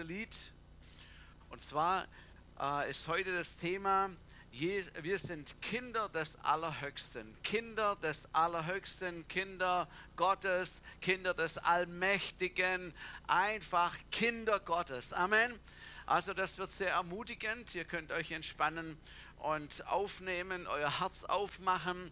erste Lied. Und zwar äh, ist heute das Thema, wir sind Kinder des Allerhöchsten, Kinder des Allerhöchsten, Kinder Gottes, Kinder des Allmächtigen, einfach Kinder Gottes. Amen. Also das wird sehr ermutigend. Ihr könnt euch entspannen und aufnehmen, euer Herz aufmachen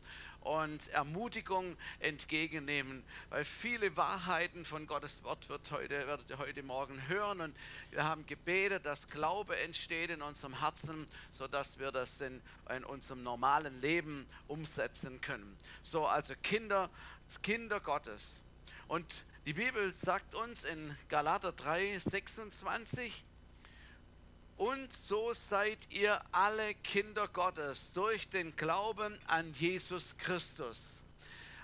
und Ermutigung entgegennehmen, weil viele Wahrheiten von Gottes Wort wird heute, werdet ihr heute Morgen hören und wir haben gebetet, dass Glaube entsteht in unserem Herzen, sodass wir das in, in unserem normalen Leben umsetzen können. So, also Kinder, Kinder Gottes. Und die Bibel sagt uns in Galater 3, 26, und so seid ihr alle Kinder Gottes durch den Glauben an Jesus Christus.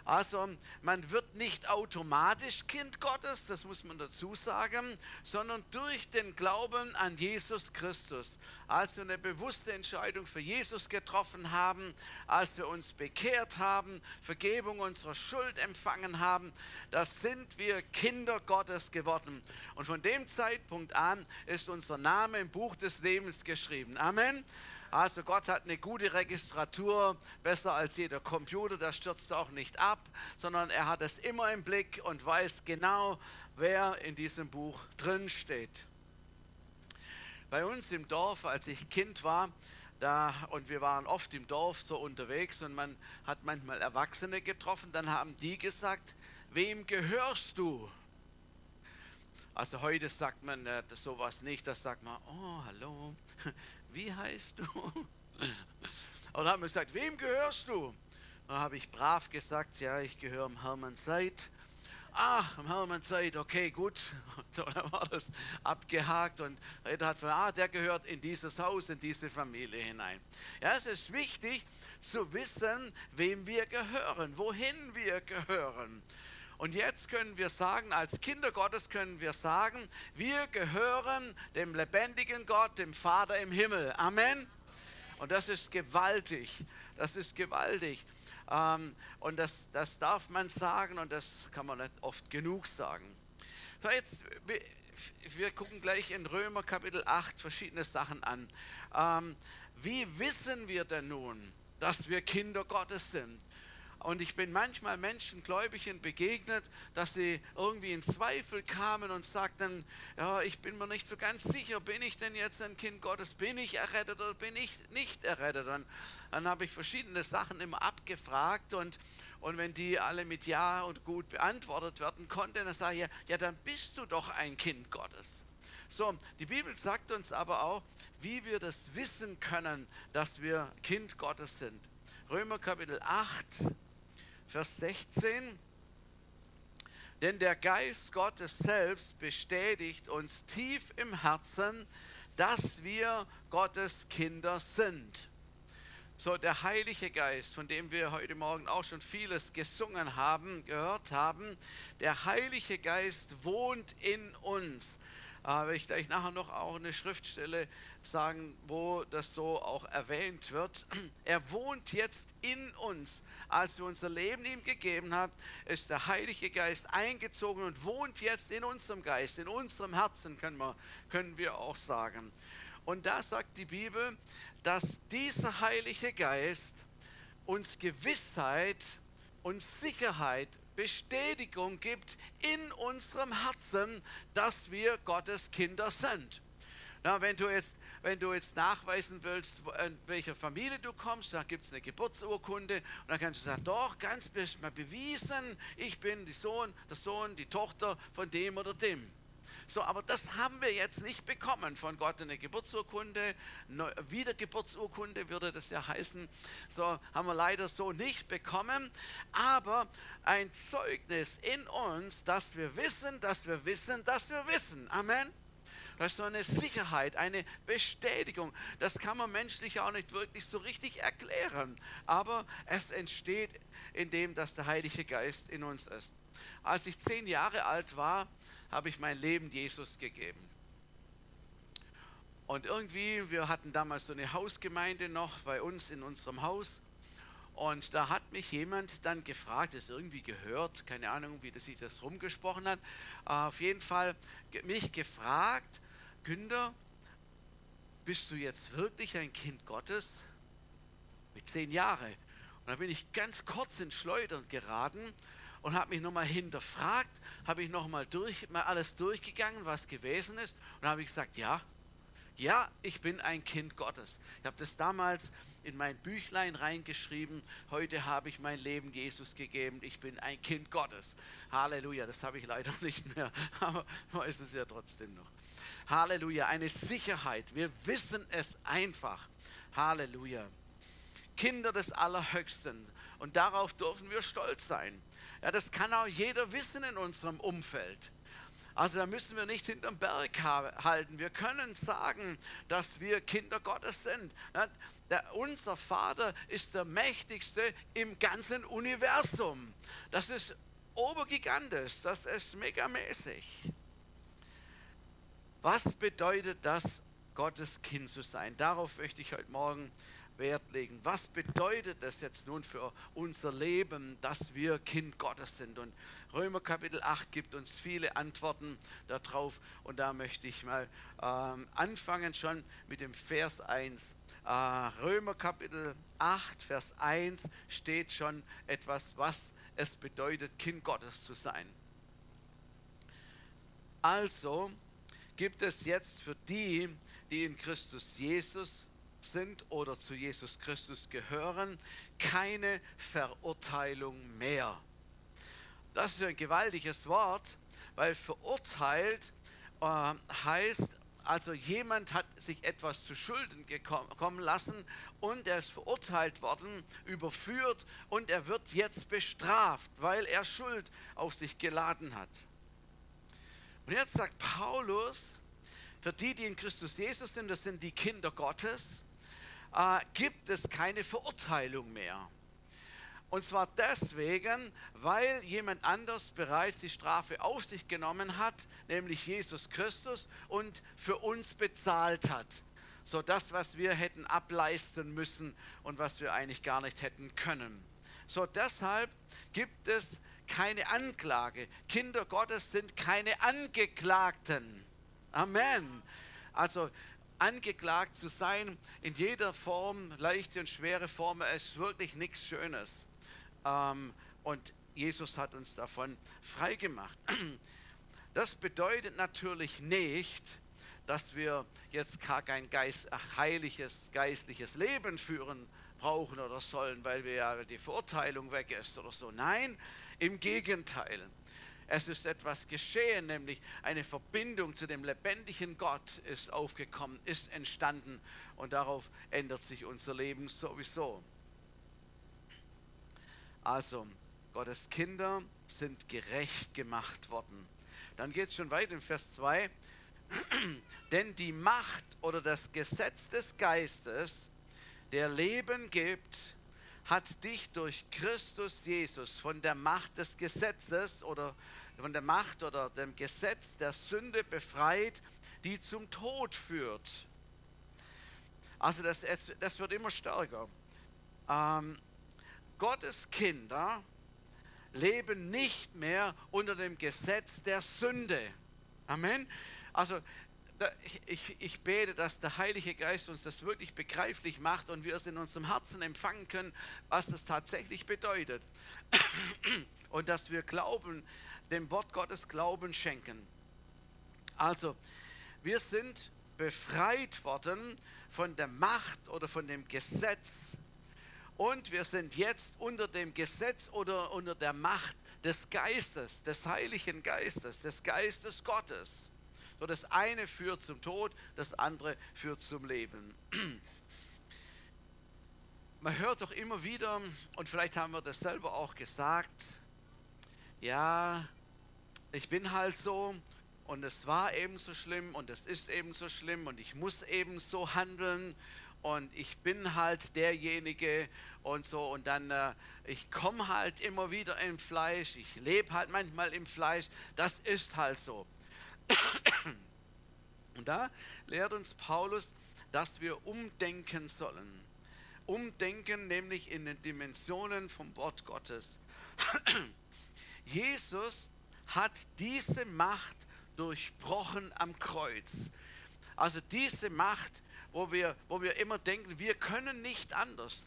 Also man wird nicht automatisch Kind Gottes, das muss man dazu sagen, sondern durch den Glauben an Jesus Christus. Als wir eine bewusste Entscheidung für Jesus getroffen haben, als wir uns bekehrt haben, Vergebung unserer Schuld empfangen haben, da sind wir Kinder Gottes geworden. Und von dem Zeitpunkt an ist unser Name im Buch des Lebens geschrieben. Amen. Also Gott hat eine gute Registratur, besser als jeder Computer, der stürzt auch nicht ab, sondern er hat es immer im Blick und weiß genau, wer in diesem Buch drin steht. Bei uns im Dorf, als ich Kind war, da, und wir waren oft im Dorf so unterwegs und man hat manchmal Erwachsene getroffen, dann haben die gesagt, wem gehörst du? Also heute sagt man äh, sowas nicht, das sagt man, oh, hallo, wie heißt du? Und haben gesagt, wem gehörst du? Dann habe ich brav gesagt, ja, ich gehöre dem Hermann Seid. Ah, am Hermann Seid, okay, gut. So, dann war das abgehakt und jeder hat gesagt, ah, der gehört in dieses Haus, in diese Familie hinein. Ja, es ist wichtig zu wissen, wem wir gehören, wohin wir gehören. Und jetzt können wir sagen, als Kinder Gottes können wir sagen, wir gehören dem lebendigen Gott, dem Vater im Himmel. Amen. Und das ist gewaltig. Das ist gewaltig. Ähm, und das, das darf man sagen und das kann man nicht oft genug sagen. So, jetzt, wir gucken gleich in Römer Kapitel 8 verschiedene Sachen an. Ähm, wie wissen wir denn nun, dass wir Kinder Gottes sind? Und ich bin manchmal Menschen, Gläubigen begegnet, dass sie irgendwie in Zweifel kamen und sagten, ja, ich bin mir nicht so ganz sicher, bin ich denn jetzt ein Kind Gottes, bin ich errettet oder bin ich nicht errettet? Und dann habe ich verschiedene Sachen immer abgefragt und, und wenn die alle mit Ja und gut beantwortet werden konnten, dann sage ich, ja, dann bist du doch ein Kind Gottes. So, die Bibel sagt uns aber auch, wie wir das wissen können, dass wir Kind Gottes sind. Römer Kapitel 8, Vers 16. Denn der Geist Gottes selbst bestätigt uns tief im Herzen, dass wir Gottes Kinder sind. So, der Heilige Geist, von dem wir heute Morgen auch schon vieles gesungen haben, gehört haben, der Heilige Geist wohnt in uns. Äh, werde ich gleich nachher noch auch eine Schriftstelle sagen, wo das so auch erwähnt wird. Er wohnt jetzt in uns als wir unser Leben ihm gegeben haben, ist der Heilige Geist eingezogen und wohnt jetzt in unserem Geist, in unserem Herzen, können wir, können wir auch sagen. Und da sagt die Bibel, dass dieser Heilige Geist uns Gewissheit und Sicherheit, Bestätigung gibt in unserem Herzen, dass wir Gottes Kinder sind. Na, wenn du jetzt wenn du jetzt nachweisen willst, in welcher Familie du kommst, da gibt es eine Geburtsurkunde und dann kannst du sagen, doch, ganz mal bewiesen, ich bin die Sohn, der Sohn, die Tochter von dem oder dem. So, aber das haben wir jetzt nicht bekommen von Gott, eine Geburtsurkunde, Wiedergeburtsurkunde würde das ja heißen. So haben wir leider so nicht bekommen, aber ein Zeugnis in uns, dass wir wissen, dass wir wissen, dass wir wissen. Amen. Das ist so eine Sicherheit, eine Bestätigung. Das kann man menschlich auch nicht wirklich so richtig erklären. Aber es entsteht indem, dass der Heilige Geist in uns ist. Als ich zehn Jahre alt war, habe ich mein Leben Jesus gegeben. Und irgendwie, wir hatten damals so eine Hausgemeinde noch bei uns in unserem Haus. Und da hat mich jemand dann gefragt, das irgendwie gehört, keine Ahnung, wie das sich das rumgesprochen hat, auf jeden Fall mich gefragt, Günther, bist du jetzt wirklich ein Kind Gottes? Mit zehn Jahren. Und da bin ich ganz kurz ins Schleudern geraten und habe mich nochmal hinterfragt, habe ich nochmal durch, mal alles durchgegangen, was gewesen ist. Und habe ich gesagt, ja, ja, ich bin ein Kind Gottes. Ich habe das damals in mein Büchlein reingeschrieben. Heute habe ich mein Leben Jesus gegeben. Ich bin ein Kind Gottes. Halleluja. Das habe ich leider nicht mehr, aber weiß es ja trotzdem noch. Halleluja. Eine Sicherheit. Wir wissen es einfach. Halleluja. Kinder des Allerhöchsten. Und darauf dürfen wir stolz sein. Ja, das kann auch jeder wissen in unserem Umfeld. Also da müssen wir nicht hinterm Berg halten. Wir können sagen, dass wir Kinder Gottes sind. Ja, der, unser Vater ist der mächtigste im ganzen Universum. Das ist obergigantisch, das ist megamäßig. Was bedeutet das, Gottes Kind zu sein? Darauf möchte ich heute Morgen Wert legen. Was bedeutet es jetzt nun für unser Leben, dass wir Kind Gottes sind? Und Römer Kapitel 8 gibt uns viele Antworten darauf. Und da möchte ich mal ähm, anfangen schon mit dem Vers 1. Äh, Römer Kapitel 8, Vers 1 steht schon etwas, was es bedeutet, Kind Gottes zu sein. Also gibt es jetzt für die, die in Christus Jesus sind oder zu Jesus Christus gehören, keine Verurteilung mehr. Das ist ein gewaltiges Wort, weil verurteilt äh, heißt, also jemand hat sich etwas zu Schulden kommen lassen und er ist verurteilt worden, überführt und er wird jetzt bestraft, weil er Schuld auf sich geladen hat. Und jetzt sagt Paulus, für die, die in Christus Jesus sind, das sind die Kinder Gottes, äh, gibt es keine Verurteilung mehr. Und zwar deswegen, weil jemand anders bereits die Strafe auf sich genommen hat, nämlich Jesus Christus, und für uns bezahlt hat. So das, was wir hätten ableisten müssen und was wir eigentlich gar nicht hätten können. So deshalb gibt es keine Anklage. Kinder Gottes sind keine Angeklagten. Amen. Also angeklagt zu sein in jeder Form, leichte und schwere Form, ist wirklich nichts Schönes. Ähm, und Jesus hat uns davon freigemacht. Das bedeutet natürlich nicht, dass wir jetzt gar kein Geist, heiliges, geistliches Leben führen brauchen oder sollen, weil wir ja die Verurteilung weg ist oder so. Nein, im Gegenteil. Es ist etwas geschehen, nämlich eine Verbindung zu dem lebendigen Gott ist aufgekommen, ist entstanden und darauf ändert sich unser Leben sowieso. Also, Gottes Kinder sind gerecht gemacht worden. Dann geht es schon weiter in Vers 2. Denn die Macht oder das Gesetz des Geistes, der Leben gibt, hat dich durch Christus Jesus von der Macht des Gesetzes oder von der Macht oder dem Gesetz der Sünde befreit, die zum Tod führt. Also das, das wird immer stärker. Ähm, Gottes Kinder leben nicht mehr unter dem Gesetz der Sünde. Amen. Also ich, ich, bete, dass der Heilige Geist uns das wirklich begreiflich macht und wir es in unserem Herzen empfangen können, was das tatsächlich bedeutet. Und dass wir Glauben, dem Wort Gottes Glauben schenken. Also, wir sind befreit worden von der Macht oder von dem Gesetz und wir sind jetzt unter dem Gesetz oder unter der Macht des Geistes, des Heiligen Geistes, des Geistes Gottes. So das eine führt zum Tod, das andere führt zum Leben. Man hört doch immer wieder, und vielleicht haben wir das selber auch gesagt, ja, ich bin halt so und es war eben so schlimm und es ist eben so schlimm und ich muss eben so handeln und ich bin halt derjenige und so und dann äh, ich komme halt immer wieder im Fleisch, ich lebe halt manchmal im Fleisch, das ist halt so. Und da lehrt uns Paulus, dass wir umdenken sollen. Umdenken nämlich in den Dimensionen vom Wort Gottes. Jesus hat diese Macht durchbrochen am Kreuz. Also diese Macht, wo wir, wo wir immer denken, wir können nicht anders.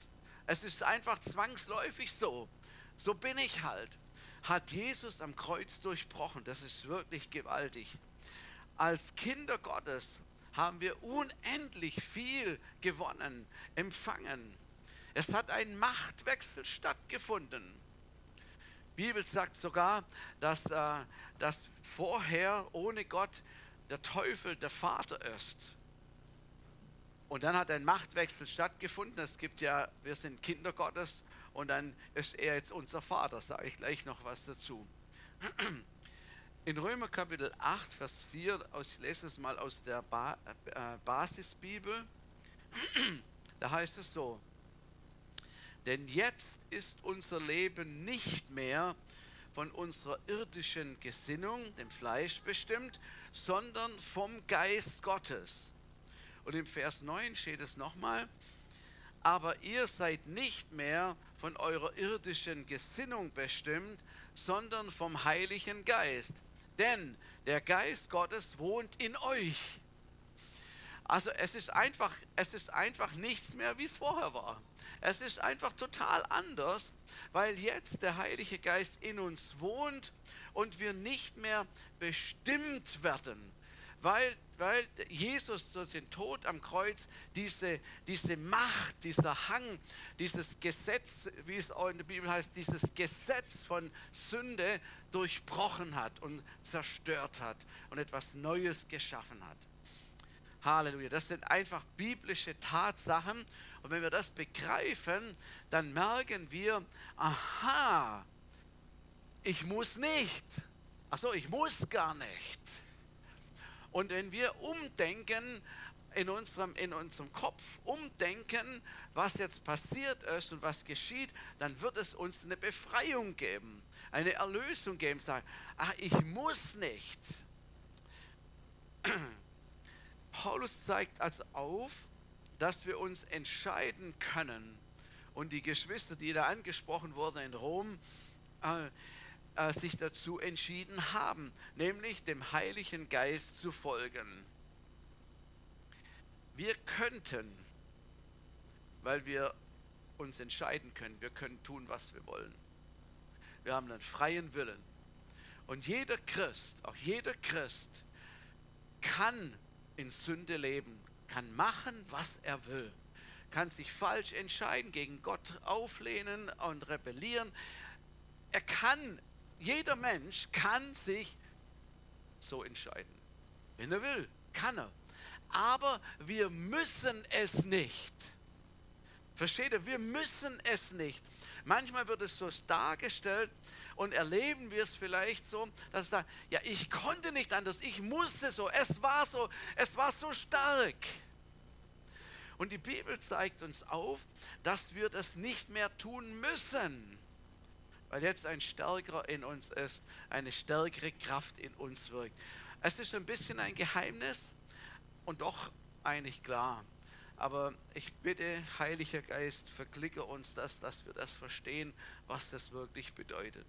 Es ist einfach zwangsläufig so. So bin ich halt. Hat Jesus am Kreuz durchbrochen. Das ist wirklich gewaltig. Als Kinder Gottes haben wir unendlich viel gewonnen, empfangen. Es hat ein Machtwechsel stattgefunden. Die Bibel sagt sogar, dass, äh, dass vorher ohne Gott der Teufel der Vater ist. Und dann hat ein Machtwechsel stattgefunden. Es gibt ja, wir sind Kinder Gottes und dann ist er jetzt unser Vater. Sage ich gleich noch was dazu. In Römer Kapitel 8, Vers 4, ich lese es mal aus der ba äh, Basisbibel, da heißt es so, denn jetzt ist unser Leben nicht mehr von unserer irdischen Gesinnung, dem Fleisch bestimmt, sondern vom Geist Gottes. Und im Vers 9 steht es nochmal, aber ihr seid nicht mehr von eurer irdischen Gesinnung bestimmt, sondern vom Heiligen Geist denn der Geist Gottes wohnt in euch. Also es ist einfach, es ist einfach nichts mehr, wie es vorher war. Es ist einfach total anders, weil jetzt der Heilige Geist in uns wohnt und wir nicht mehr bestimmt werden weil, weil Jesus durch den Tod am Kreuz diese, diese Macht, dieser Hang, dieses Gesetz, wie es auch in der Bibel heißt, dieses Gesetz von Sünde durchbrochen hat und zerstört hat und etwas Neues geschaffen hat. Halleluja. Das sind einfach biblische Tatsachen. Und wenn wir das begreifen, dann merken wir, aha, ich muss nicht. Achso, ich muss gar nicht. Und wenn wir umdenken, in unserem, in unserem Kopf umdenken, was jetzt passiert ist und was geschieht, dann wird es uns eine Befreiung geben, eine Erlösung geben. Sagen, ach, ich muss nicht. Paulus zeigt also auf, dass wir uns entscheiden können. Und die Geschwister, die da angesprochen wurden in Rom, äh, äh, sich dazu entschieden haben, nämlich dem Heiligen Geist zu folgen. Wir könnten, weil wir uns entscheiden können, wir können tun, was wir wollen. Wir haben einen freien Willen. Und jeder Christ, auch jeder Christ, kann in Sünde leben, kann machen, was er will, kann sich falsch entscheiden, gegen Gott auflehnen und rebellieren. Er kann jeder Mensch kann sich so entscheiden. Wenn er will, kann er. Aber wir müssen es nicht. Versteht ihr? Wir müssen es nicht. Manchmal wird es so dargestellt und erleben wir es vielleicht so, dass es sagt, ja, ich konnte nicht anders, ich musste so, es war so, es war so stark. Und die Bibel zeigt uns auf, dass wir das nicht mehr tun müssen weil jetzt ein Stärkerer in uns ist, eine stärkere Kraft in uns wirkt. Es ist ein bisschen ein Geheimnis und doch eigentlich klar. Aber ich bitte, Heiliger Geist, verklicke uns das, dass wir das verstehen, was das wirklich bedeutet.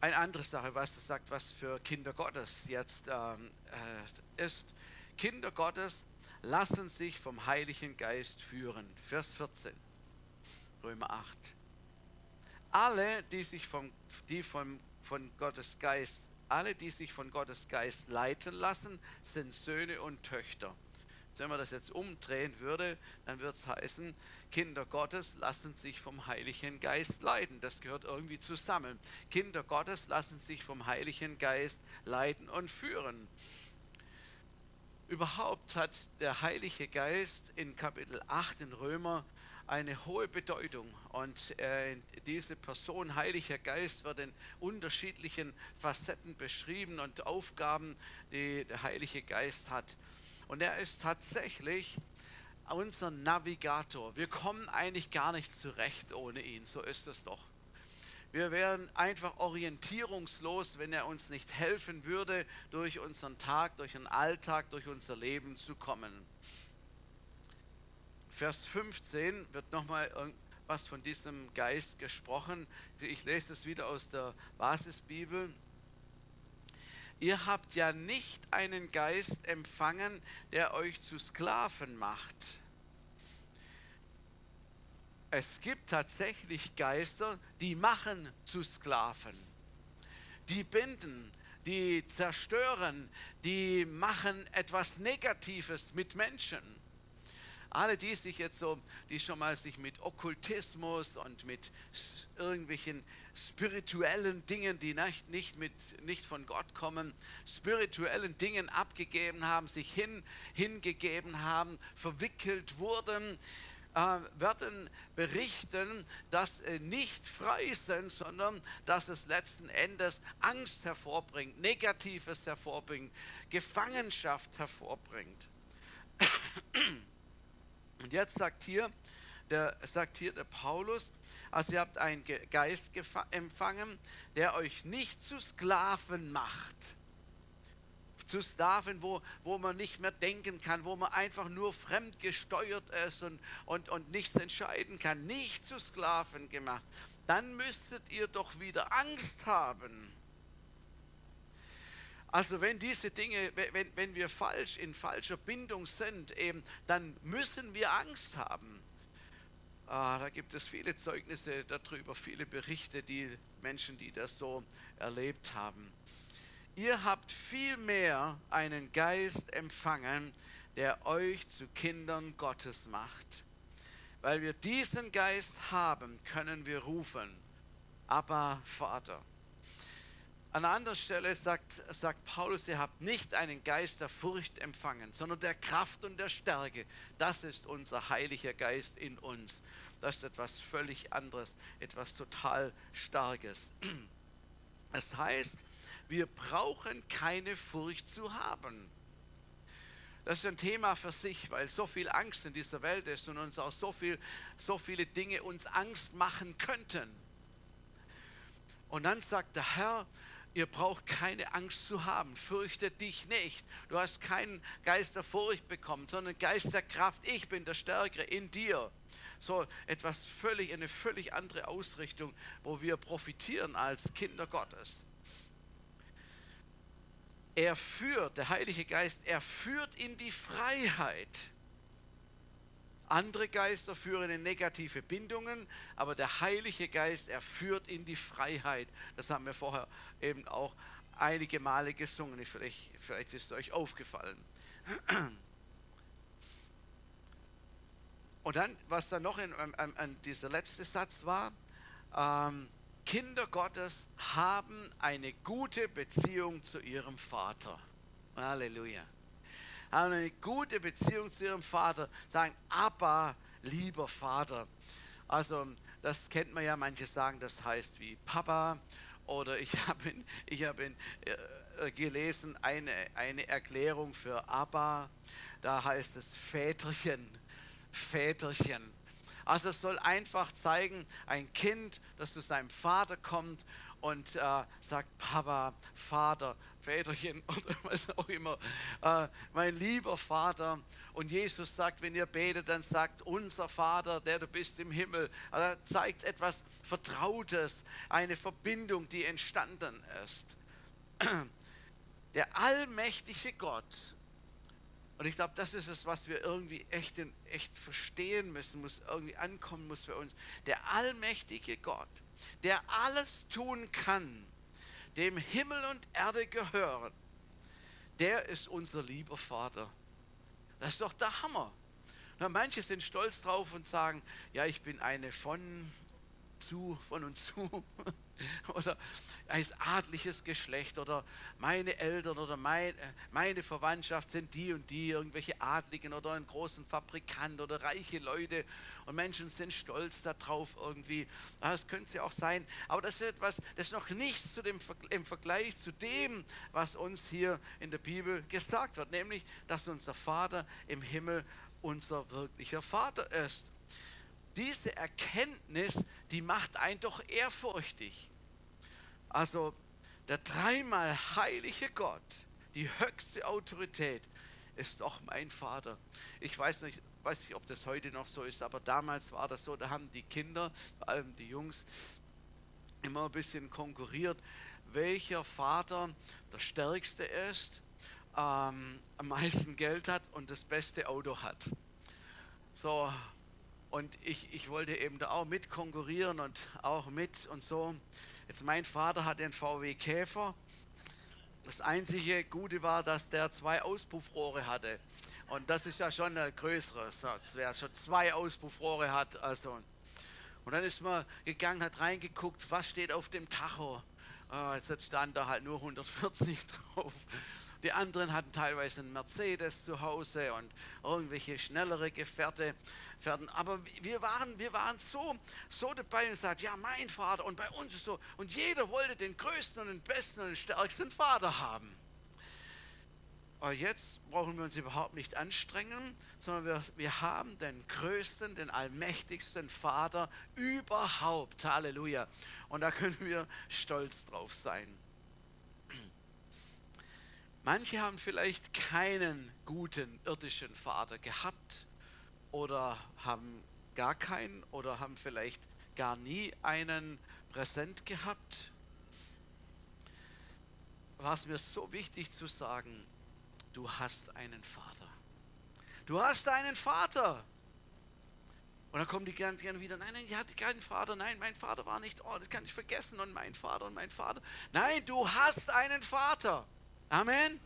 Eine andere Sache, was das sagt, was für Kinder Gottes jetzt ähm, äh, ist. Kinder Gottes lassen sich vom Heiligen Geist führen. Vers 14. Römer 8. Alle, die sich vom, die vom, von Gottes Geist, alle, die sich von Gottes Geist leiten lassen, sind Söhne und Töchter. Wenn man das jetzt umdrehen würde, dann würde es heißen, Kinder Gottes lassen sich vom Heiligen Geist leiten. Das gehört irgendwie zusammen. Kinder Gottes lassen sich vom Heiligen Geist leiten und führen. Überhaupt hat der Heilige Geist in Kapitel 8 in Römer eine hohe Bedeutung. Und äh, diese Person, Heiliger Geist, wird in unterschiedlichen Facetten beschrieben und Aufgaben, die der Heilige Geist hat. Und er ist tatsächlich unser Navigator. Wir kommen eigentlich gar nicht zurecht ohne ihn. So ist es doch. Wir wären einfach orientierungslos, wenn er uns nicht helfen würde, durch unseren Tag, durch den Alltag, durch unser Leben zu kommen. Vers 15 wird nochmal was von diesem Geist gesprochen. Ich lese das wieder aus der Basisbibel. ihr habt ja nicht einen Geist empfangen, der euch zu Sklaven macht. Es gibt tatsächlich Geister, die machen zu Sklaven. Die binden, die zerstören, die machen etwas Negatives mit Menschen alle die sich jetzt so, die schon mal sich mit Okkultismus und mit irgendwelchen spirituellen Dingen, die nicht, nicht, mit, nicht von Gott kommen, spirituellen Dingen abgegeben haben, sich hin, hingegeben haben, verwickelt wurden, äh, werden berichten, dass äh, nicht frei sind, sondern dass es letzten Endes Angst hervorbringt, Negatives hervorbringt, Gefangenschaft hervorbringt. Und jetzt sagt hier, der, sagt hier der Paulus, also ihr habt einen Geist empfangen, der euch nicht zu Sklaven macht. Zu Sklaven, wo, wo man nicht mehr denken kann, wo man einfach nur fremdgesteuert ist und, und, und nichts entscheiden kann. Nicht zu Sklaven gemacht. Dann müsstet ihr doch wieder Angst haben. Also wenn diese Dinge, wenn, wenn wir falsch in falscher Bindung sind, eben, dann müssen wir Angst haben. Ah, da gibt es viele Zeugnisse darüber, viele Berichte, die Menschen, die das so erlebt haben. Ihr habt vielmehr einen Geist empfangen, der euch zu Kindern Gottes macht. Weil wir diesen Geist haben, können wir rufen, aber Vater. An einer anderen Stelle sagt, sagt Paulus, ihr habt nicht einen Geist der Furcht empfangen, sondern der Kraft und der Stärke. Das ist unser heiliger Geist in uns. Das ist etwas völlig anderes, etwas total Starkes. Das heißt, wir brauchen keine Furcht zu haben. Das ist ein Thema für sich, weil so viel Angst in dieser Welt ist und uns auch so, viel, so viele Dinge uns Angst machen könnten. Und dann sagt der Herr, Ihr braucht keine Angst zu haben. Fürchte dich nicht. Du hast keinen Geist der Furcht bekommen, sondern Geist der Kraft. Ich bin der Stärkere in dir. So etwas völlig, eine völlig andere Ausrichtung, wo wir profitieren als Kinder Gottes. Er führt, der Heilige Geist, er führt in die Freiheit. Andere Geister führen in negative Bindungen, aber der Heilige Geist, er führt in die Freiheit. Das haben wir vorher eben auch einige Male gesungen. Vielleicht, vielleicht ist es euch aufgefallen. Und dann, was da noch in, an, an dieser letzte Satz war, ähm, Kinder Gottes haben eine gute Beziehung zu ihrem Vater. Halleluja haben eine gute Beziehung zu ihrem Vater, sagen, aber lieber Vater. Also das kennt man ja, manche sagen, das heißt wie Papa oder ich habe ich hab äh, gelesen eine, eine Erklärung für Abba, da heißt es Väterchen, Väterchen. Also es soll einfach zeigen, ein Kind, das zu seinem Vater kommt und äh, sagt, Papa, Vater, Väterchen oder was auch immer, äh, mein lieber Vater. Und Jesus sagt, wenn ihr betet, dann sagt, unser Vater, der du bist im Himmel. Also zeigt etwas Vertrautes, eine Verbindung, die entstanden ist. Der allmächtige Gott, und ich glaube, das ist es, was wir irgendwie echt, echt verstehen müssen, muss irgendwie ankommen muss für uns. Der allmächtige Gott, der alles tun kann, dem Himmel und Erde gehören, der ist unser lieber Vater. Das ist doch der Hammer. Na, manche sind stolz drauf und sagen, ja, ich bin eine von zu, von und zu. oder ein adliches Geschlecht oder meine Eltern oder mein, äh, meine Verwandtschaft sind die und die, irgendwelche Adligen oder einen großen Fabrikant oder reiche Leute. Und Menschen sind stolz darauf irgendwie. Das könnte es ja auch sein, aber das ist etwas, das ist noch nichts zu dem, im Vergleich zu dem, was uns hier in der Bibel gesagt wird, nämlich, dass unser Vater im Himmel unser wirklicher Vater ist diese Erkenntnis, die macht einen doch ehrfurchtig. Also der dreimal heilige Gott, die höchste Autorität, ist doch mein Vater. Ich weiß nicht, weiß nicht, ob das heute noch so ist, aber damals war das so, da haben die Kinder, vor allem die Jungs, immer ein bisschen konkurriert, welcher Vater der stärkste ist, ähm, am meisten Geld hat und das beste Auto hat. So, und ich, ich wollte eben da auch mit konkurrieren und auch mit und so. Jetzt mein Vater hat den VW Käfer. Das einzige Gute war, dass der zwei Auspuffrohre hatte. Und das ist ja schon ein größeres, wer schon zwei Auspuffrohre hat. Also. Und dann ist man gegangen, hat reingeguckt, was steht auf dem Tacho. Oh, jetzt stand da halt nur 140 drauf. Die anderen hatten teilweise einen Mercedes zu Hause und irgendwelche schnellere Gefährte. Aber wir waren, wir waren so, so dabei und sagten, ja, mein Vater und bei uns ist so. Und jeder wollte den größten und den besten und den stärksten Vater haben. Aber jetzt brauchen wir uns überhaupt nicht anstrengen, sondern wir, wir haben den größten, den allmächtigsten Vater überhaupt. Halleluja. Und da können wir stolz drauf sein. Manche haben vielleicht keinen guten irdischen Vater gehabt oder haben gar keinen oder haben vielleicht gar nie einen präsent gehabt. War es mir so wichtig zu sagen, du hast einen Vater. Du hast einen Vater. Und dann kommen die ganz gerne wieder, nein, nein, die hatte keinen Vater, nein, mein Vater war nicht, oh, das kann ich vergessen und mein Vater und mein Vater. Nein, du hast einen Vater. Amen.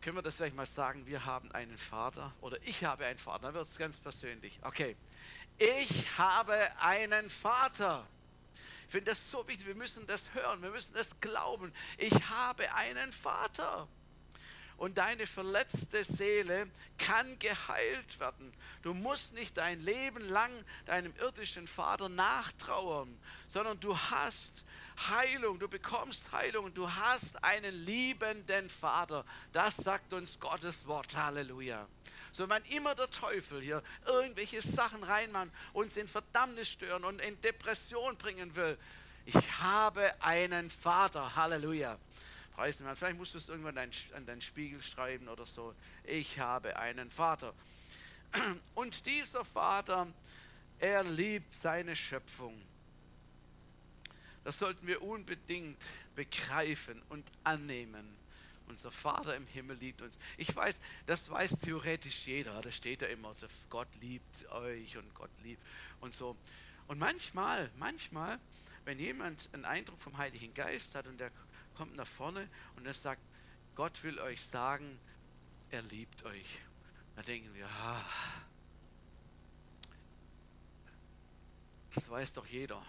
Können wir das vielleicht mal sagen, wir haben einen Vater oder ich habe einen Vater, dann wird es ganz persönlich. Okay, ich habe einen Vater. Ich finde das so wichtig, wir müssen das hören, wir müssen das glauben. Ich habe einen Vater und deine verletzte Seele kann geheilt werden. Du musst nicht dein Leben lang deinem irdischen Vater nachtrauern, sondern du hast Heilung, du bekommst Heilung, du hast einen liebenden Vater. Das sagt uns Gottes Wort. Halleluja. So, wenn immer der Teufel hier irgendwelche Sachen reinmacht, uns in Verdammnis stören und in Depression bringen will, ich habe einen Vater. Halleluja preisen werden. Vielleicht musst du es irgendwann an deinen Spiegel schreiben oder so. Ich habe einen Vater. Und dieser Vater, er liebt seine Schöpfung. Das sollten wir unbedingt begreifen und annehmen. Unser Vater im Himmel liebt uns. Ich weiß, das weiß theoretisch jeder. Da steht ja immer, Gott liebt euch und Gott liebt und so. Und manchmal, manchmal, wenn jemand einen Eindruck vom Heiligen Geist hat und der kommt nach vorne und er sagt, Gott will euch sagen, er liebt euch. Da denken wir, ah, das weiß doch jeder.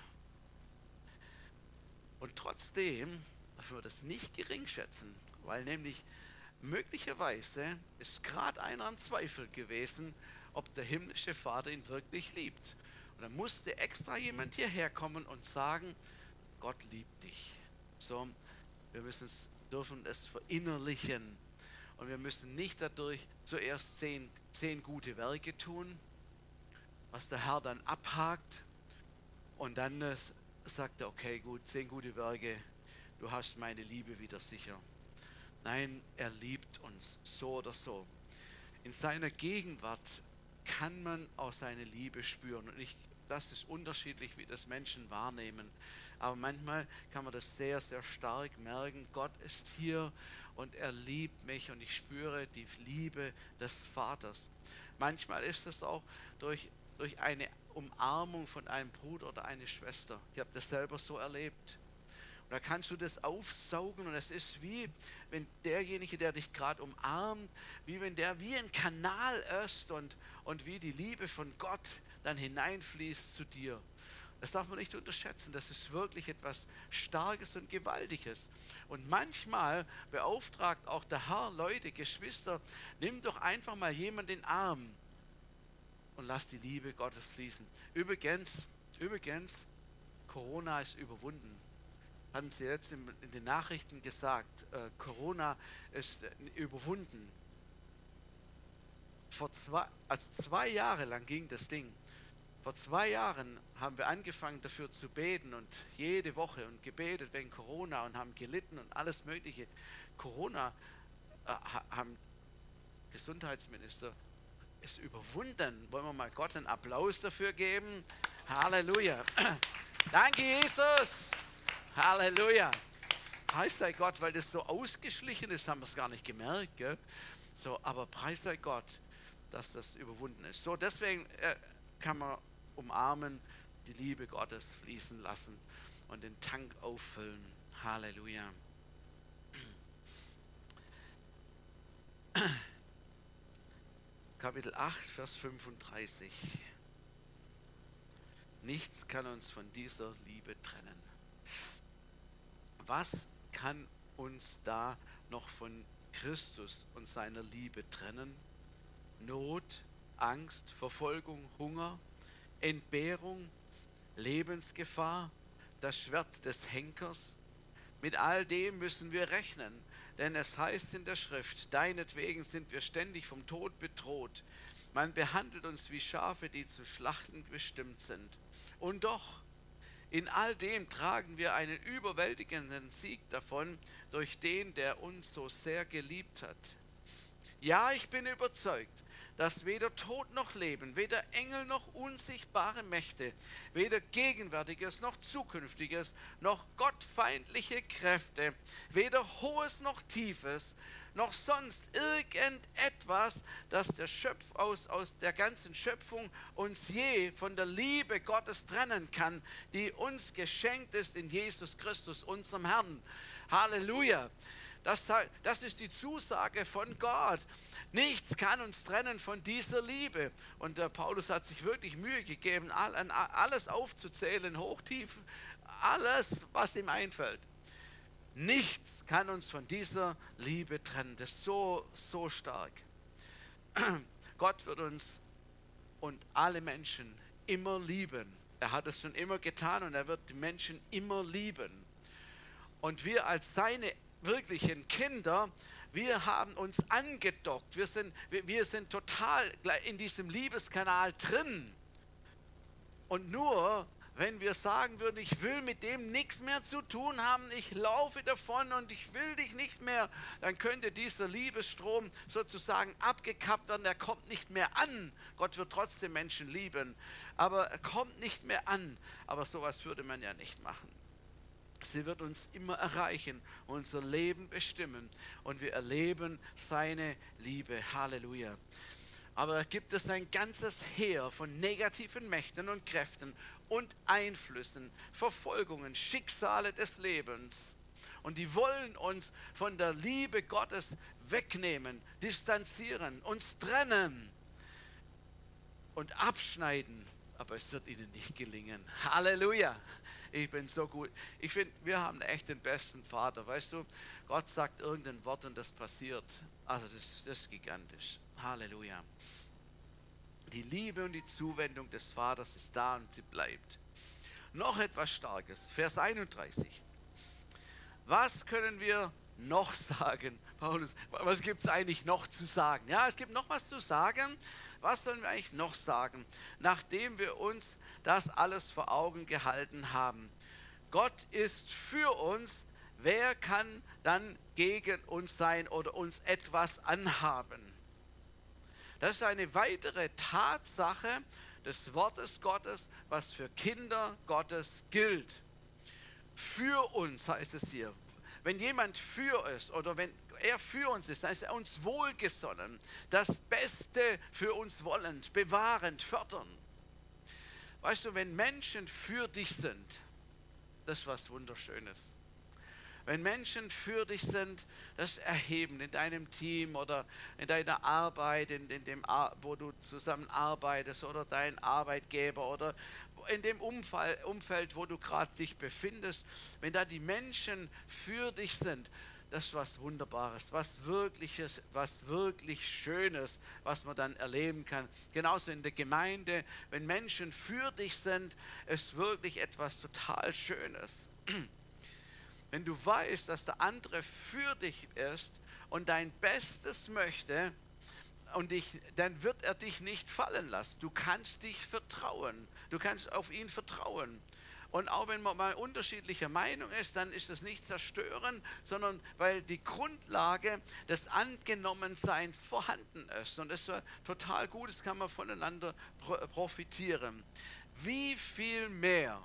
Und trotzdem dürfen wir das nicht gering schätzen, weil nämlich möglicherweise ist gerade einer im Zweifel gewesen, ob der himmlische Vater ihn wirklich liebt. Und dann musste extra jemand hierher kommen und sagen, Gott liebt dich. So, wir müssen es, dürfen es verinnerlichen. Und wir müssen nicht dadurch zuerst zehn, zehn gute Werke tun, was der Herr dann abhakt. Und dann sagt er, okay, gut, zehn gute Werke, du hast meine Liebe wieder sicher. Nein, er liebt uns so oder so. In seiner Gegenwart kann man auch seine Liebe spüren. Und ich, das ist unterschiedlich, wie das Menschen wahrnehmen. Aber manchmal kann man das sehr, sehr stark merken. Gott ist hier und er liebt mich und ich spüre die Liebe des Vaters. Manchmal ist es auch durch, durch eine Umarmung von einem Bruder oder einer Schwester. Ich habe das selber so erlebt. Und da kannst du das aufsaugen und es ist wie, wenn derjenige, der dich gerade umarmt, wie wenn der wie ein Kanal ist und, und wie die Liebe von Gott dann hineinfließt zu dir. Das darf man nicht unterschätzen. Das ist wirklich etwas Starkes und Gewaltiges. Und manchmal beauftragt auch der Herr Leute, Geschwister, nimm doch einfach mal jemanden in den Arm und lass die Liebe Gottes fließen. Übrigens, übrigens, Corona ist überwunden. Hatten Sie jetzt in, in den Nachrichten gesagt, äh, Corona ist äh, überwunden. Vor zwei, also zwei Jahre lang ging das Ding. Vor zwei Jahren haben wir angefangen dafür zu beten und jede Woche und gebetet wegen Corona und haben gelitten und alles Mögliche. Corona äh, haben Gesundheitsminister ist überwunden. Wollen wir mal Gott einen Applaus dafür geben? Halleluja. Danke, Jesus. Halleluja. Preis sei Gott, weil das so ausgeschlichen ist, haben wir es gar nicht gemerkt. Gell? So, aber preis sei Gott, dass das überwunden ist. So, deswegen äh, kann man umarmen, die Liebe Gottes fließen lassen und den Tank auffüllen. Halleluja. Kapitel 8, Vers 35. Nichts kann uns von dieser Liebe trennen. Was kann uns da noch von Christus und seiner Liebe trennen? Not, Angst, Verfolgung, Hunger, Entbehrung, Lebensgefahr, das Schwert des Henkers. Mit all dem müssen wir rechnen, denn es heißt in der Schrift, deinetwegen sind wir ständig vom Tod bedroht. Man behandelt uns wie Schafe, die zu schlachten bestimmt sind. Und doch, in all dem tragen wir einen überwältigenden Sieg davon durch den, der uns so sehr geliebt hat. Ja, ich bin überzeugt, dass weder Tod noch Leben, weder Engel noch unsichtbare Mächte, weder Gegenwärtiges noch Zukünftiges, noch gottfeindliche Kräfte, weder Hohes noch Tiefes, noch sonst irgendetwas, das der Schöpf aus, aus der ganzen Schöpfung uns je von der Liebe Gottes trennen kann, die uns geschenkt ist in Jesus Christus, unserem Herrn. Halleluja. Das, das ist die Zusage von Gott. Nichts kann uns trennen von dieser Liebe. Und der Paulus hat sich wirklich Mühe gegeben, alles aufzuzählen, hochtief, alles, was ihm einfällt. Nichts kann uns von dieser Liebe trennen. Das ist so, so stark. Gott wird uns und alle Menschen immer lieben. Er hat es schon immer getan und er wird die Menschen immer lieben. Und wir als seine wirklichen Kinder, wir haben uns angedockt. Wir sind, wir, wir sind total in diesem Liebeskanal drin. Und nur wenn wir sagen würden, ich will mit dem nichts mehr zu tun haben, ich laufe davon und ich will dich nicht mehr, dann könnte dieser Liebesstrom sozusagen abgekappt werden, er kommt nicht mehr an. Gott wird trotzdem Menschen lieben, aber er kommt nicht mehr an. Aber sowas würde man ja nicht machen. Sie wird uns immer erreichen, unser Leben bestimmen und wir erleben seine Liebe. Halleluja. Aber da gibt es ein ganzes Heer von negativen Mächten und Kräften und Einflüssen, Verfolgungen, Schicksale des Lebens. Und die wollen uns von der Liebe Gottes wegnehmen, distanzieren, uns trennen und abschneiden. Aber es wird ihnen nicht gelingen. Halleluja ich bin so gut. Ich finde, wir haben echt den besten Vater. Weißt du, Gott sagt irgendein Wort und das passiert. Also das, das ist gigantisch. Halleluja. Die Liebe und die Zuwendung des Vaters ist da und sie bleibt. Noch etwas Starkes. Vers 31. Was können wir noch sagen? Paulus, was gibt es eigentlich noch zu sagen? Ja, es gibt noch was zu sagen. Was sollen wir eigentlich noch sagen, nachdem wir uns das alles vor Augen gehalten haben. Gott ist für uns. Wer kann dann gegen uns sein oder uns etwas anhaben? Das ist eine weitere Tatsache des Wortes Gottes, was für Kinder Gottes gilt. Für uns heißt es hier. Wenn jemand für ist oder wenn er für uns ist, dann ist er uns wohlgesonnen, das Beste für uns wollend, bewahrend, fördernd. Weißt du, wenn Menschen für dich sind, das ist was Wunderschönes. Wenn Menschen für dich sind, das Erheben in deinem Team oder in deiner Arbeit, in, in dem, wo du zusammenarbeitest oder dein Arbeitgeber oder in dem Umfeld, wo du gerade dich befindest, wenn da die Menschen für dich sind, das ist was Wunderbares, was Wirkliches, was wirklich Schönes, was man dann erleben kann. Genauso in der Gemeinde, wenn Menschen für dich sind, ist wirklich etwas total Schönes. Wenn du weißt, dass der andere für dich ist und dein Bestes möchte, und dich, dann wird er dich nicht fallen lassen. Du kannst dich vertrauen. Du kannst auf ihn vertrauen. Und auch wenn man mal unterschiedlicher Meinung ist, dann ist das nicht zerstören, sondern weil die Grundlage des Angenommenseins vorhanden ist. Und das ist total gut, das kann man voneinander profitieren. Wie viel mehr,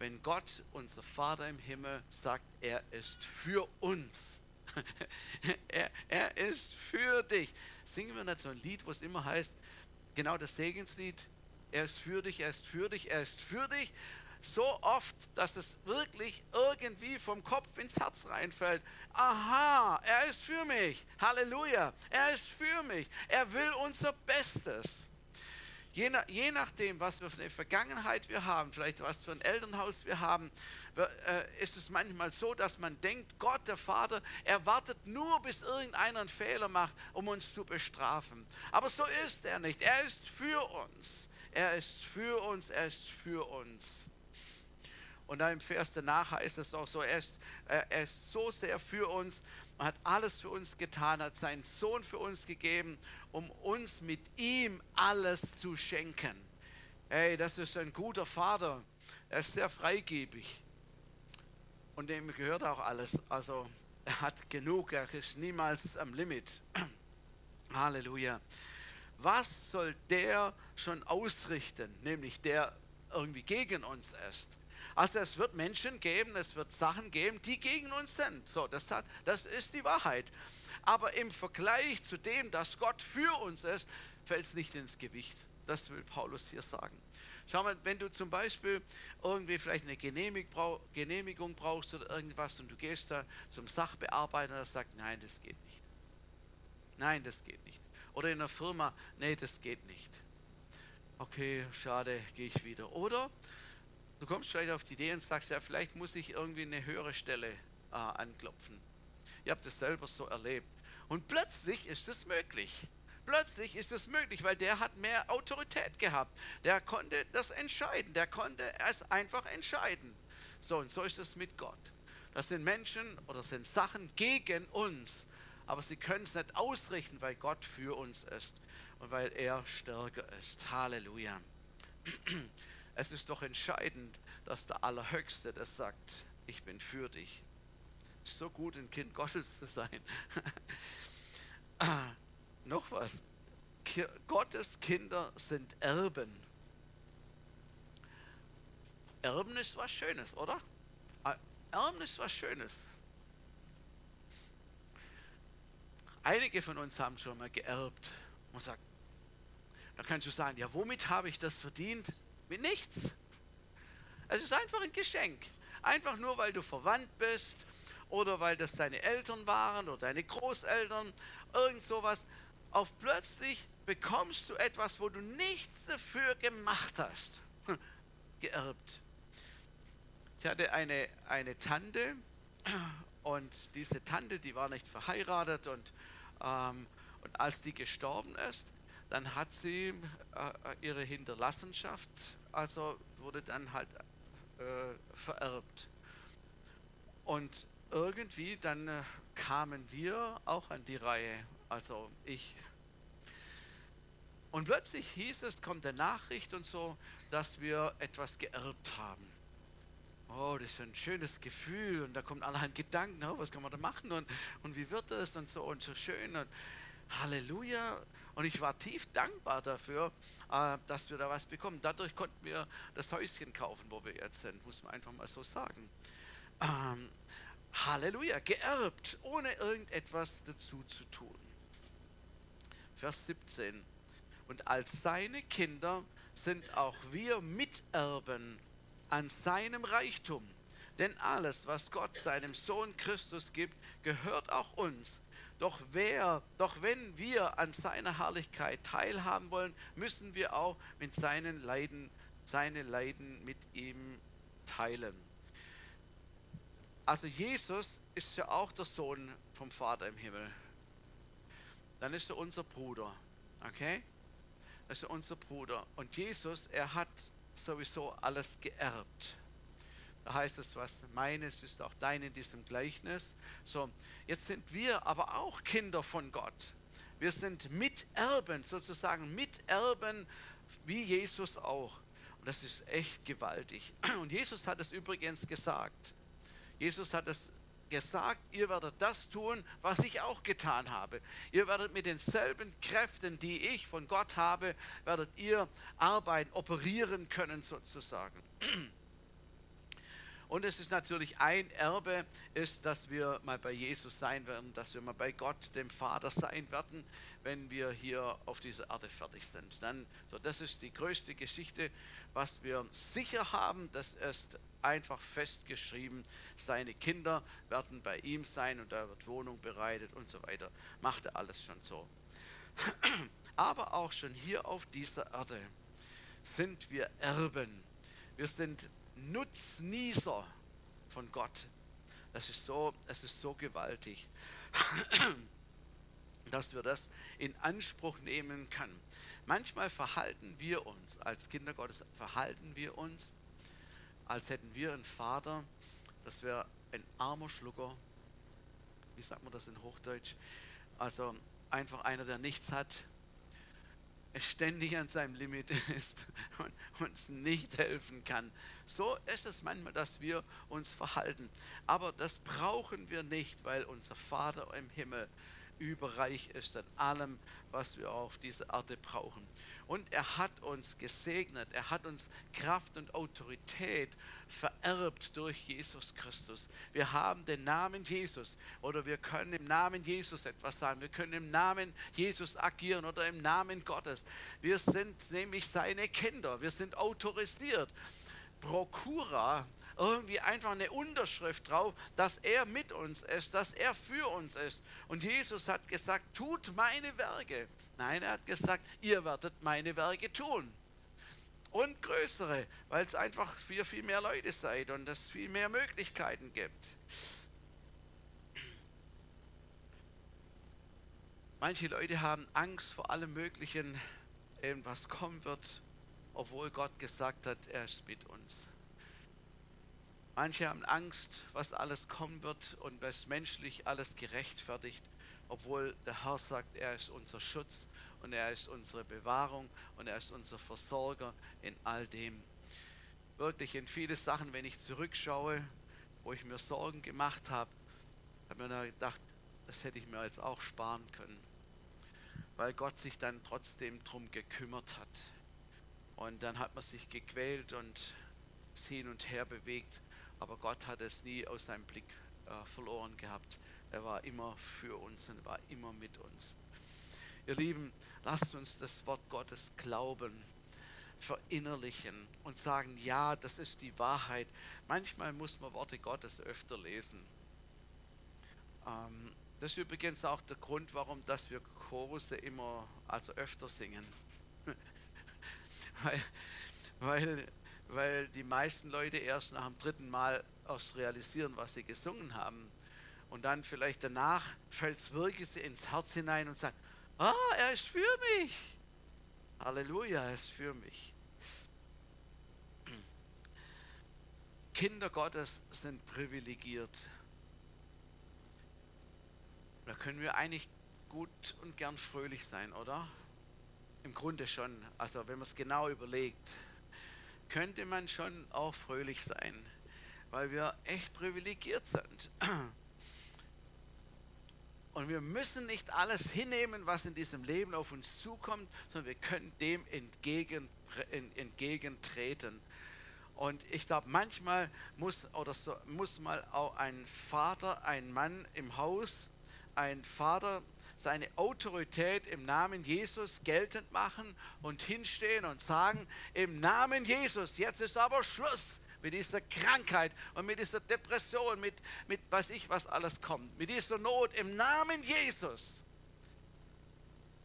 wenn Gott, unser Vater im Himmel, sagt, er ist für uns. er, er ist für dich. Singen wir so ein Lied, wo es immer heißt, genau das Segenslied, er ist für dich, er ist für dich, er ist für dich. So oft, dass es wirklich irgendwie vom Kopf ins Herz reinfällt. Aha, er ist für mich. Halleluja, er ist für mich. Er will unser Bestes. Je, nach, je, nachdem, was für eine Vergangenheit wir haben, vielleicht was für ein Elternhaus wir haben, äh, ist es manchmal so, dass man denkt, Gott, der Vater, er wartet nur, bis irgendeiner einen Fehler macht, um uns zu bestrafen. Aber so ist er nicht. Er ist für uns. Er ist für uns, er ist für uns. Und dann im Vers danach heißt es auch so, er ist, er ist so sehr für uns, hat alles für uns getan, hat seinen Sohn für uns gegeben, um uns mit ihm alles zu schenken. Ey, das ist ein guter Vater. Er ist sehr freigebig. Und dem gehört auch alles. Also er hat genug, er ist niemals am Limit. Halleluja. Was soll der schon ausrichten, nämlich der irgendwie gegen uns ist? Also es wird Menschen geben, es wird Sachen geben, die gegen uns sind. So, das, hat, das ist die Wahrheit. Aber im Vergleich zu dem, dass Gott für uns ist, fällt es nicht ins Gewicht. Das will Paulus hier sagen. Schau mal, wenn du zum Beispiel irgendwie vielleicht eine Genehmigung brauchst oder irgendwas und du gehst da zum Sachbearbeiter und er sagt, nein, das geht nicht. Nein, das geht nicht. Oder in einer Firma, nee, das geht nicht. Okay, schade, gehe ich wieder. Oder Du kommst vielleicht auf die Idee und sagst, ja, vielleicht muss ich irgendwie eine höhere Stelle äh, anklopfen. Ihr habt es selber so erlebt. Und plötzlich ist es möglich. Plötzlich ist es möglich, weil der hat mehr Autorität gehabt. Der konnte das entscheiden. Der konnte es einfach entscheiden. So, und so ist es mit Gott. Das sind Menschen oder sind Sachen gegen uns. Aber sie können es nicht ausrichten, weil Gott für uns ist und weil er stärker ist. Halleluja. Es ist doch entscheidend, dass der Allerhöchste das sagt, ich bin für dich. So gut, ein Kind Gottes zu sein. ah, noch was. Gottes Kinder sind Erben. Erben ist was Schönes, oder? Ah, Erben ist was Schönes. Einige von uns haben schon mal geerbt. Man sagt, da kannst du sagen, ja, womit habe ich das verdient? Mit nichts. Es ist einfach ein Geschenk. Einfach nur, weil du verwandt bist oder weil das deine Eltern waren oder deine Großeltern, irgend sowas. Auf plötzlich bekommst du etwas, wo du nichts dafür gemacht hast. Hm, geerbt. Ich hatte eine, eine Tante und diese Tante, die war nicht verheiratet und, ähm, und als die gestorben ist, dann hat sie äh, ihre Hinterlassenschaft also wurde dann halt äh, vererbt. Und irgendwie dann äh, kamen wir auch an die Reihe, also ich. Und plötzlich hieß es, kommt der Nachricht und so, dass wir etwas geerbt haben. Oh, das ist ein schönes Gefühl und da kommen allerhand Gedanken, oh, was kann man da machen und, und wie wird es und so und so schön und Halleluja. Und ich war tief dankbar dafür, äh, dass wir da was bekommen. Dadurch konnten wir das Häuschen kaufen, wo wir jetzt sind, muss man einfach mal so sagen. Ähm, Halleluja, geerbt, ohne irgendetwas dazu zu tun. Vers 17. Und als seine Kinder sind auch wir Miterben an seinem Reichtum. Denn alles, was Gott seinem Sohn Christus gibt, gehört auch uns. Doch wer, doch wenn wir an seiner Herrlichkeit teilhaben wollen, müssen wir auch mit seinen Leiden, seine Leiden mit ihm teilen. Also Jesus ist ja auch der Sohn vom Vater im Himmel. Dann ist er unser Bruder. Okay? Das ist unser Bruder. Und Jesus, er hat sowieso alles geerbt. Da heißt es, was meines ist auch dein in diesem Gleichnis. So, jetzt sind wir aber auch Kinder von Gott. Wir sind Miterben, sozusagen Miterben wie Jesus auch. Und das ist echt gewaltig. Und Jesus hat es übrigens gesagt. Jesus hat es gesagt, ihr werdet das tun, was ich auch getan habe. Ihr werdet mit denselben Kräften, die ich von Gott habe, werdet ihr arbeiten, operieren können sozusagen. Und es ist natürlich ein Erbe, ist, dass wir mal bei Jesus sein werden, dass wir mal bei Gott, dem Vater, sein werden, wenn wir hier auf dieser Erde fertig sind. Dann, so, das ist die größte Geschichte, was wir sicher haben, das ist einfach festgeschrieben. Seine Kinder werden bei ihm sein und da wird Wohnung bereitet und so weiter. Macht er alles schon so. Aber auch schon hier auf dieser Erde sind wir Erben. Wir sind Nutznießer von Gott. Das ist so, es ist so gewaltig, dass wir das in Anspruch nehmen können. Manchmal verhalten wir uns, als Kinder Gottes verhalten wir uns, als hätten wir einen Vater, das wäre ein armer Schlucker. Wie sagt man das in Hochdeutsch? Also einfach einer, der nichts hat, ständig an seinem Limit ist und uns nicht helfen kann. So ist es manchmal, dass wir uns verhalten. Aber das brauchen wir nicht, weil unser Vater im Himmel überreich ist an allem, was wir auf dieser Erde brauchen. Und er hat uns gesegnet, er hat uns Kraft und Autorität vererbt durch Jesus Christus. Wir haben den Namen Jesus oder wir können im Namen Jesus etwas sagen. Wir können im Namen Jesus agieren oder im Namen Gottes. Wir sind nämlich seine Kinder, wir sind autorisiert. Prokura irgendwie einfach eine Unterschrift drauf, dass er mit uns ist, dass er für uns ist. Und Jesus hat gesagt, tut meine Werke. Nein, er hat gesagt, ihr werdet meine Werke tun. Und größere, weil es einfach viel, viel mehr Leute seid und es viel mehr Möglichkeiten gibt. Manche Leute haben Angst vor allem Möglichen, was kommen wird, obwohl Gott gesagt hat, er ist mit uns. Manche haben Angst, was alles kommen wird und was menschlich alles gerechtfertigt, obwohl der Herr sagt, er ist unser Schutz und er ist unsere Bewahrung und er ist unser Versorger in all dem. Wirklich in viele Sachen, wenn ich zurückschaue, wo ich mir Sorgen gemacht habe, habe ich mir gedacht, das hätte ich mir jetzt auch sparen können, weil Gott sich dann trotzdem drum gekümmert hat. Und dann hat man sich gequält und es hin und her bewegt aber Gott hat es nie aus seinem Blick äh, verloren gehabt. Er war immer für uns und war immer mit uns. Ihr Lieben, lasst uns das Wort Gottes glauben, verinnerlichen und sagen, ja, das ist die Wahrheit. Manchmal muss man Worte Gottes öfter lesen. Ähm, das ist übrigens auch der Grund, warum dass wir Choruse immer, also öfter singen. weil, weil weil die meisten Leute erst nach dem dritten Mal aus realisieren, was sie gesungen haben. Und dann vielleicht danach fällt es wirklich ins Herz hinein und sagt, ah, er ist für mich. Halleluja, er ist für mich. Kinder Gottes sind privilegiert. Da können wir eigentlich gut und gern fröhlich sein, oder? Im Grunde schon, also wenn man es genau überlegt könnte man schon auch fröhlich sein, weil wir echt privilegiert sind. Und wir müssen nicht alles hinnehmen, was in diesem Leben auf uns zukommt, sondern wir können dem entgegen, entgegentreten. Und ich glaube, manchmal muss, oder so, muss mal auch ein Vater, ein Mann im Haus, ein Vater seine Autorität im Namen Jesus geltend machen und hinstehen und sagen, im Namen Jesus, jetzt ist aber Schluss mit dieser Krankheit und mit dieser Depression, mit, mit weiß ich, was alles kommt, mit dieser Not im Namen Jesus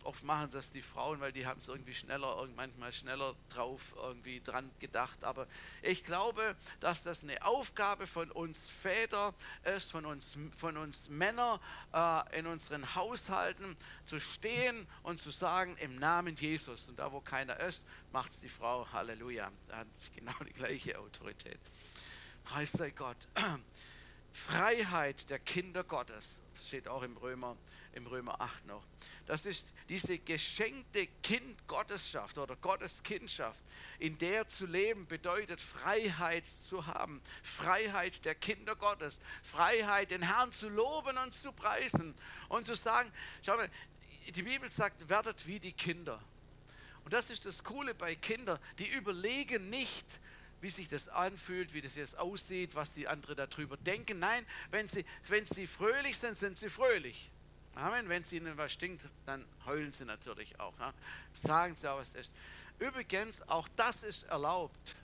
oft machen das die Frauen, weil die haben es irgendwie schneller, manchmal schneller drauf irgendwie dran gedacht. Aber ich glaube, dass das eine Aufgabe von uns Väter ist, von uns, von uns Männer äh, in unseren Haushalten zu stehen und zu sagen, im Namen Jesus. Und da, wo keiner ist, macht es die Frau. Halleluja. Da hat genau die gleiche Autorität. Preis sei Gott. Freiheit der Kinder Gottes. Das steht auch im Römer, im Römer 8 noch. Das ist diese geschenkte Kindgottesschaft oder Gotteskindschaft, in der zu leben bedeutet, Freiheit zu haben. Freiheit der Kinder Gottes. Freiheit, den Herrn zu loben und zu preisen und zu sagen, schau mal, die Bibel sagt, werdet wie die Kinder. Und das ist das Coole bei Kindern, die überlegen nicht, wie sich das anfühlt, wie das jetzt aussieht, was die anderen darüber denken. Nein, wenn sie, wenn sie fröhlich sind, sind sie fröhlich. Amen. Wenn es ihnen was stinkt, dann heulen sie natürlich auch. Ja? Sagen sie auch, was es ist. Übrigens, auch das ist erlaubt.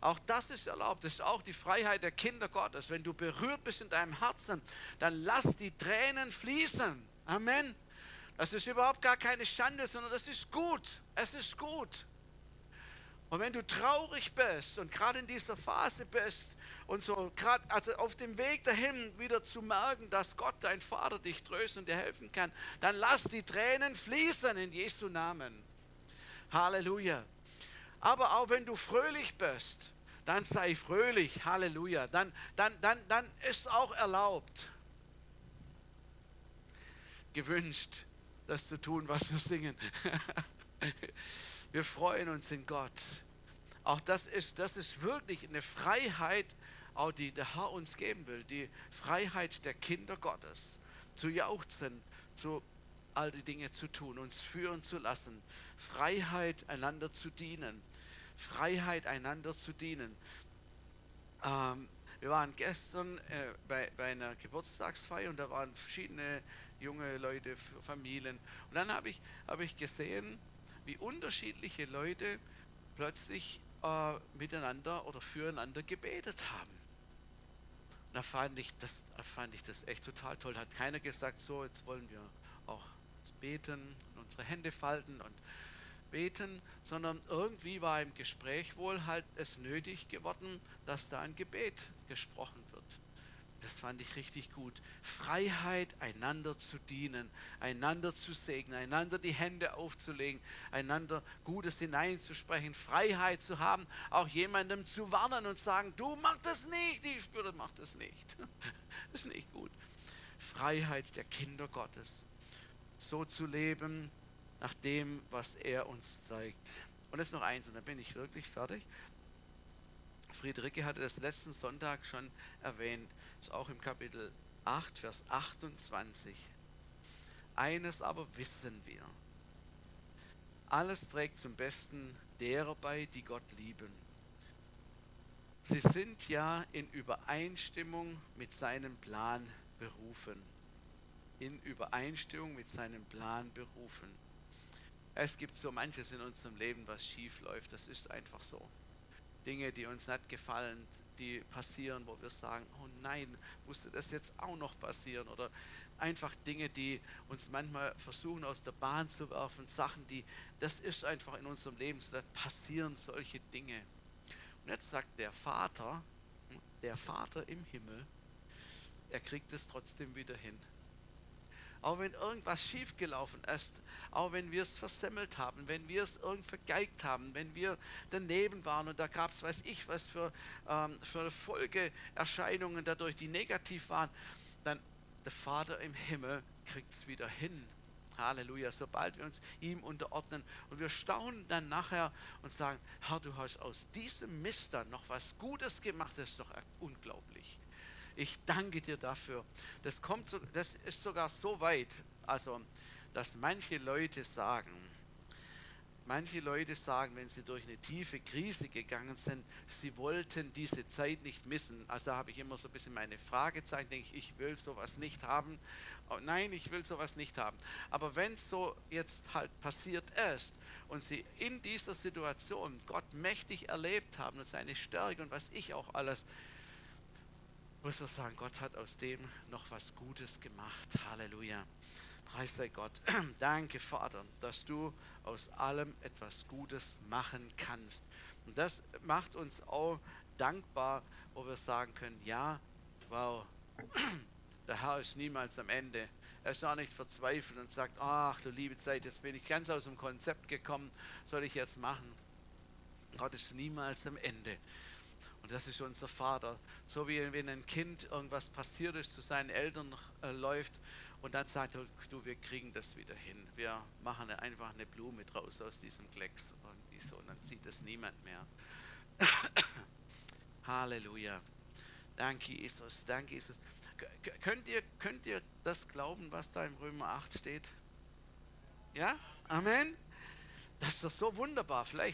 Auch das ist erlaubt. Das ist auch die Freiheit der Kinder Gottes. Wenn du berührt bist in deinem Herzen, dann lass die Tränen fließen. Amen. Das ist überhaupt gar keine Schande, sondern das ist gut. Es ist gut. Und wenn du traurig bist und gerade in dieser Phase bist und so gerade also auf dem Weg dahin wieder zu merken, dass Gott dein Vater dich trösten und dir helfen kann, dann lass die Tränen fließen in Jesu Namen. Halleluja. Aber auch wenn du fröhlich bist, dann sei fröhlich. Halleluja. Dann, dann, dann, dann ist auch erlaubt, gewünscht, das zu tun, was wir singen. Wir freuen uns in Gott. Auch das ist, das ist wirklich eine Freiheit, auch die der Herr uns geben will. Die Freiheit der Kinder Gottes. Zu jauchzen, zu all die Dinge zu tun, uns führen zu lassen. Freiheit, einander zu dienen. Freiheit, einander zu dienen. Ähm, wir waren gestern äh, bei, bei einer Geburtstagsfeier und da waren verschiedene junge Leute, Familien. Und dann habe ich, hab ich gesehen, wie unterschiedliche Leute plötzlich äh, miteinander oder füreinander gebetet haben. da fand ich, das, fand ich das echt total toll. Da hat keiner gesagt, so, jetzt wollen wir auch beten, unsere Hände falten und beten, sondern irgendwie war im Gespräch wohl halt es nötig geworden, dass da ein Gebet gesprochen wird. Das fand ich richtig gut. Freiheit, einander zu dienen, einander zu segnen, einander die Hände aufzulegen, einander Gutes hineinzusprechen, Freiheit zu haben, auch jemandem zu warnen und sagen, du mach das nicht, ich spüre, mach das nicht. Das ist nicht gut. Freiheit der Kinder Gottes. So zu leben nach dem, was er uns zeigt. Und jetzt noch eins, und dann bin ich wirklich fertig. Friederike hatte das letzten Sonntag schon erwähnt, ist auch im Kapitel 8, Vers 28. Eines aber wissen wir. Alles trägt zum Besten derer bei, die Gott lieben. Sie sind ja in Übereinstimmung mit seinem Plan berufen. In Übereinstimmung mit seinem Plan berufen. Es gibt so manches in unserem Leben, was schief läuft. Das ist einfach so. Dinge, die uns nicht gefallen, die passieren, wo wir sagen, oh nein, musste das jetzt auch noch passieren? Oder einfach Dinge, die uns manchmal versuchen aus der Bahn zu werfen, Sachen, die, das ist einfach in unserem Leben so, da passieren solche Dinge. Und jetzt sagt der Vater, der Vater im Himmel, er kriegt es trotzdem wieder hin auch wenn irgendwas schiefgelaufen ist, auch wenn wir es versemmelt haben, wenn wir es irgendwie vergeigt haben, wenn wir daneben waren und da gab es, weiß ich, was für, ähm, für Folgeerscheinungen dadurch, die negativ waren, dann der Vater im Himmel kriegt es wieder hin. Halleluja, sobald wir uns ihm unterordnen und wir staunen dann nachher und sagen, Herr, du hast aus diesem Mist dann noch was Gutes gemacht, das ist doch unglaublich. Ich danke dir dafür. Das, kommt so, das ist sogar so weit, also, dass manche Leute sagen, manche Leute sagen, wenn sie durch eine tiefe Krise gegangen sind, sie wollten diese Zeit nicht missen. Also habe ich immer so ein bisschen meine Fragezeichen, denke ich, ich will sowas nicht haben. Oh, nein, ich will sowas nicht haben. Aber wenn es so jetzt halt passiert ist und sie in dieser Situation Gott mächtig erlebt haben und seine Stärke und was ich auch alles, muss man sagen, Gott hat aus dem noch was Gutes gemacht. Halleluja. Preis sei Gott. Danke, Vater, dass du aus allem etwas Gutes machen kannst. Und das macht uns auch dankbar, wo wir sagen können, ja, wow, der Herr ist niemals am Ende. Er ist auch nicht verzweifelt und sagt, ach du liebe Zeit, jetzt bin ich ganz aus dem Konzept gekommen, soll ich jetzt machen. Gott ist niemals am Ende. Und das ist unser Vater. So wie wenn ein Kind irgendwas passiert ist, zu seinen Eltern äh, läuft und dann sagt er, du, wir kriegen das wieder hin. Wir machen einfach eine Blume draus aus diesem Klecks. Und, so, und dann sieht das niemand mehr. Halleluja. Danke, Jesus. Danke, Jesus. K könnt ihr, könnt ihr das glauben, was da im Römer 8 steht? Ja? Amen? Das ist doch so wunderbar. Vielleicht